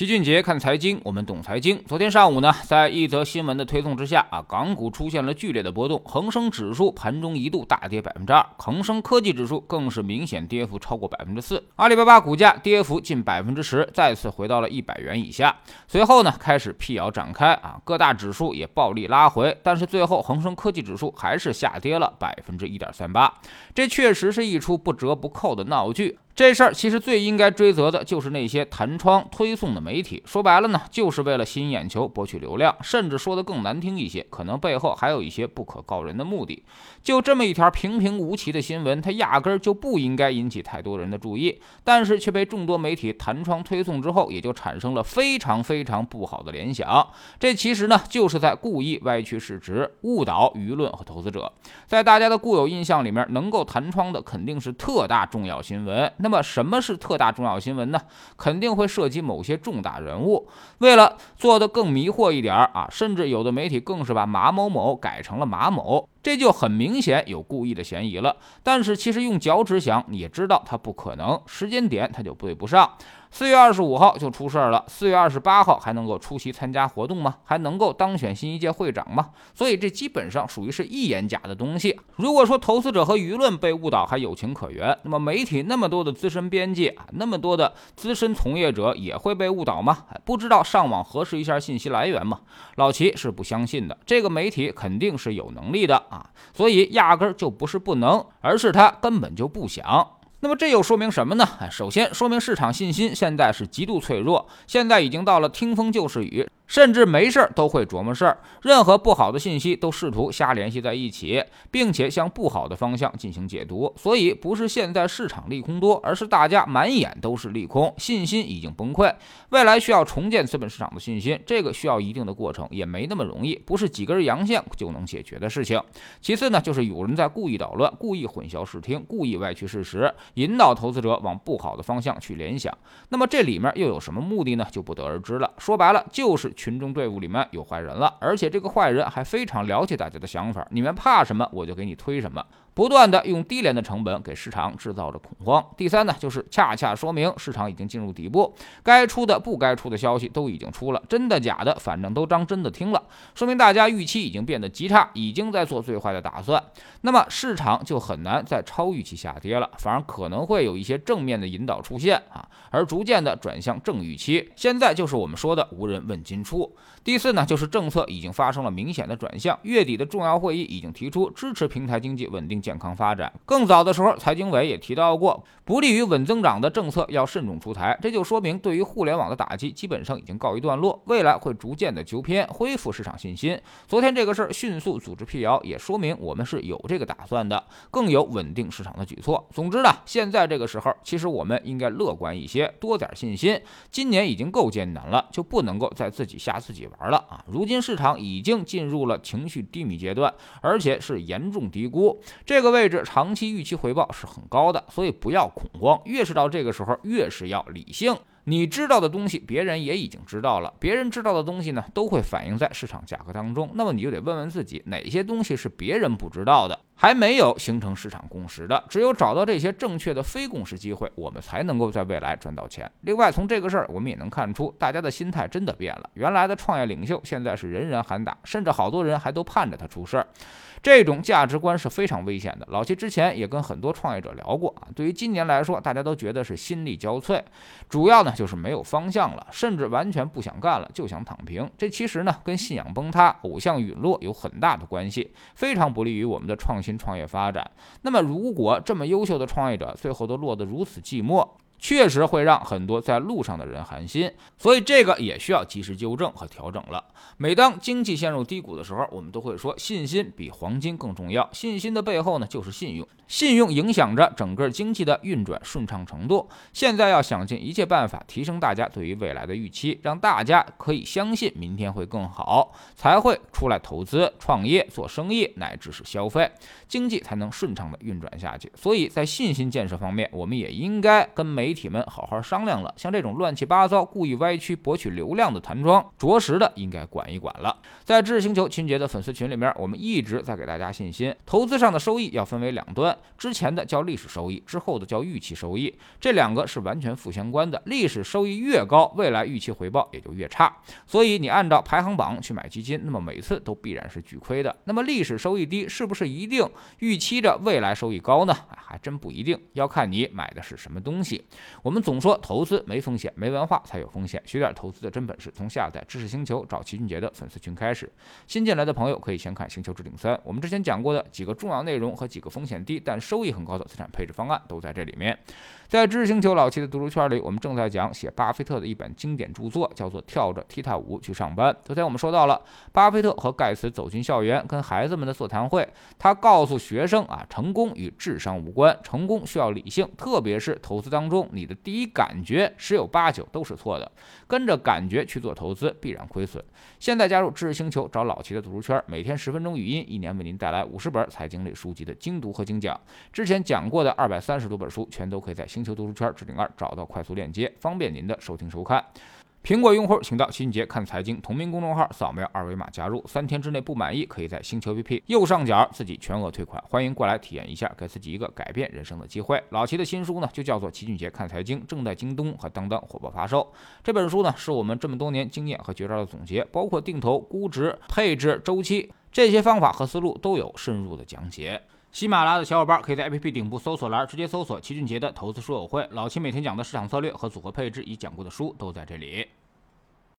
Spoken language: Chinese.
齐俊杰看财经，我们懂财经。昨天上午呢，在一则新闻的推送之下啊，港股出现了剧烈的波动，恒生指数盘中一度大跌百分之二，恒生科技指数更是明显跌幅超过百分之四，阿里巴巴股价跌幅近百分之十，再次回到了一百元以下。随后呢，开始辟谣展开啊，各大指数也暴力拉回，但是最后恒生科技指数还是下跌了百分之一点三八，这确实是一出不折不扣的闹剧。这事儿其实最应该追责的就是那些弹窗推送的媒体，说白了呢，就是为了吸引眼球、博取流量，甚至说的更难听一些，可能背后还有一些不可告人的目的。就这么一条平平无奇的新闻，它压根儿就不应该引起太多人的注意，但是却被众多媒体弹窗推送之后，也就产生了非常非常不好的联想。这其实呢，就是在故意歪曲事实，误导舆论和投资者。在大家的固有印象里面，能够弹窗的肯定是特大重要新闻。那么什么是特大重要新闻呢？肯定会涉及某些重大人物。为了做得更迷惑一点啊，甚至有的媒体更是把马某某改成了马某，这就很明显有故意的嫌疑了。但是其实用脚趾想，你也知道它不可能，时间点它就对不上。四月二十五号就出事儿了，四月二十八号还能够出席参加活动吗？还能够当选新一届会长吗？所以这基本上属于是一眼假的东西。如果说投资者和舆论被误导还有情可原，那么媒体那么多的资深编辑啊，那么多的资深从业者也会被误导吗？不知道上网核实一下信息来源吗？老齐是不相信的，这个媒体肯定是有能力的啊，所以压根儿就不是不能，而是他根本就不想。那么这又说明什么呢？首先说明市场信心现在是极度脆弱，现在已经到了听风就是雨。甚至没事儿都会琢磨事儿，任何不好的信息都试图瞎联系在一起，并且向不好的方向进行解读。所以不是现在市场利空多，而是大家满眼都是利空，信心已经崩溃。未来需要重建资本市场的信心，这个需要一定的过程，也没那么容易，不是几根阳线就能解决的事情。其次呢，就是有人在故意捣乱，故意混淆视听，故意歪曲事实，引导投资者往不好的方向去联想。那么这里面又有什么目的呢？就不得而知了。说白了就是。群众队伍里面有坏人了，而且这个坏人还非常了解大家的想法，你们怕什么，我就给你推什么。不断的用低廉的成本给市场制造着恐慌。第三呢，就是恰恰说明市场已经进入底部，该出的不该出的消息都已经出了，真的假的，反正都当真的听了，说明大家预期已经变得极差，已经在做最坏的打算。那么市场就很难再超预期下跌了，反而可能会有一些正面的引导出现啊，而逐渐的转向正预期。现在就是我们说的无人问津出。第四呢，就是政策已经发生了明显的转向，月底的重要会议已经提出支持平台经济稳定。健康发展。更早的时候，财经委也提到过，不利于稳增长的政策要慎重出台。这就说明，对于互联网的打击基本上已经告一段落，未来会逐渐的纠偏，恢复市场信心。昨天这个事儿迅速组织辟谣，也说明我们是有这个打算的，更有稳定市场的举措。总之呢，现在这个时候，其实我们应该乐观一些，多点信心。今年已经够艰难了，就不能够再自己吓自己玩了啊！如今市场已经进入了情绪低迷阶段，而且是严重低估。这个位置长期预期回报是很高的，所以不要恐慌。越是到这个时候，越是要理性。你知道的东西，别人也已经知道了；别人知道的东西呢，都会反映在市场价格当中。那么你就得问问自己，哪些东西是别人不知道的，还没有形成市场共识的？只有找到这些正确的非共识机会，我们才能够在未来赚到钱。另外，从这个事儿，我们也能看出，大家的心态真的变了。原来的创业领袖，现在是人人喊打，甚至好多人还都盼着他出事儿。这种价值观是非常危险的。老七之前也跟很多创业者聊过啊，对于今年来说，大家都觉得是心力交瘁，主要呢就是没有方向了，甚至完全不想干了，就想躺平。这其实呢跟信仰崩塌、偶像陨落有很大的关系，非常不利于我们的创新创业发展。那么，如果这么优秀的创业者最后都落得如此寂寞，确实会让很多在路上的人寒心，所以这个也需要及时纠正和调整了。每当经济陷入低谷的时候，我们都会说信心比黄金更重要。信心的背后呢，就是信用，信用影响着整个经济的运转顺畅程度。现在要想尽一切办法提升大家对于未来的预期，让大家可以相信明天会更好，才会出来投资、创业、做生意，乃至是消费，经济才能顺畅的运转下去。所以在信心建设方面，我们也应该跟媒媒体们好好商量了，像这种乱七八糟、故意歪曲博取流量的弹窗，着实的应该管一管了。在知识星球秦杰的粉丝群里面，我们一直在给大家信心，投资上的收益要分为两端，之前的叫历史收益，之后的叫预期收益，这两个是完全负相关的。历史收益越高，未来预期回报也就越差。所以你按照排行榜去买基金，那么每次都必然是巨亏的。那么历史收益低，是不是一定预期着未来收益高呢？还真不一定，要看你买的是什么东西。我们总说投资没风险，没文化才有风险。学点投资的真本事，从下载知识星球找齐俊杰的粉丝群开始。新进来的朋友可以先看《星球置顶三》，我们之前讲过的几个重要内容和几个风险低但收益很高的资产配置方案都在这里面。在知识星球老七的读书圈里，我们正在讲写巴菲特的一本经典著作，叫做《跳着踢踏舞去上班》。昨天我们说到了巴菲特和盖茨走进校园，跟孩子们的座谈会，他告诉学生啊，成功与智商无关，成功需要理性，特别是投资当中，你的第一感觉十有八九都是错的，跟着感觉去做投资必然亏损。现在加入知识星球，找老齐的读书圈，每天十分钟语音，一年为您带来五十本财经类书籍的精读和精讲。之前讲过的二百三十多本书，全都可以在星球读书圈置顶二找到快速链接，方便您的收听收看。苹果用户请到齐俊杰看财经同名公众号，扫描二维码加入。三天之内不满意，可以在星球 APP 右上角自己全额退款。欢迎过来体验一下，给自己一个改变人生的机会。老齐的新书呢，就叫做《齐俊杰看财经》，正在京东和当当火爆发售。这本书呢，是我们这么多年经验和绝招的总结，包括定投、估值、配置、周期这些方法和思路都有深入的讲解。喜马拉雅的小伙伴可以在 APP 顶部搜索栏直接搜索齐俊杰的投资书友会，老齐每天讲的市场策略和组合配置已讲过的书都在这里。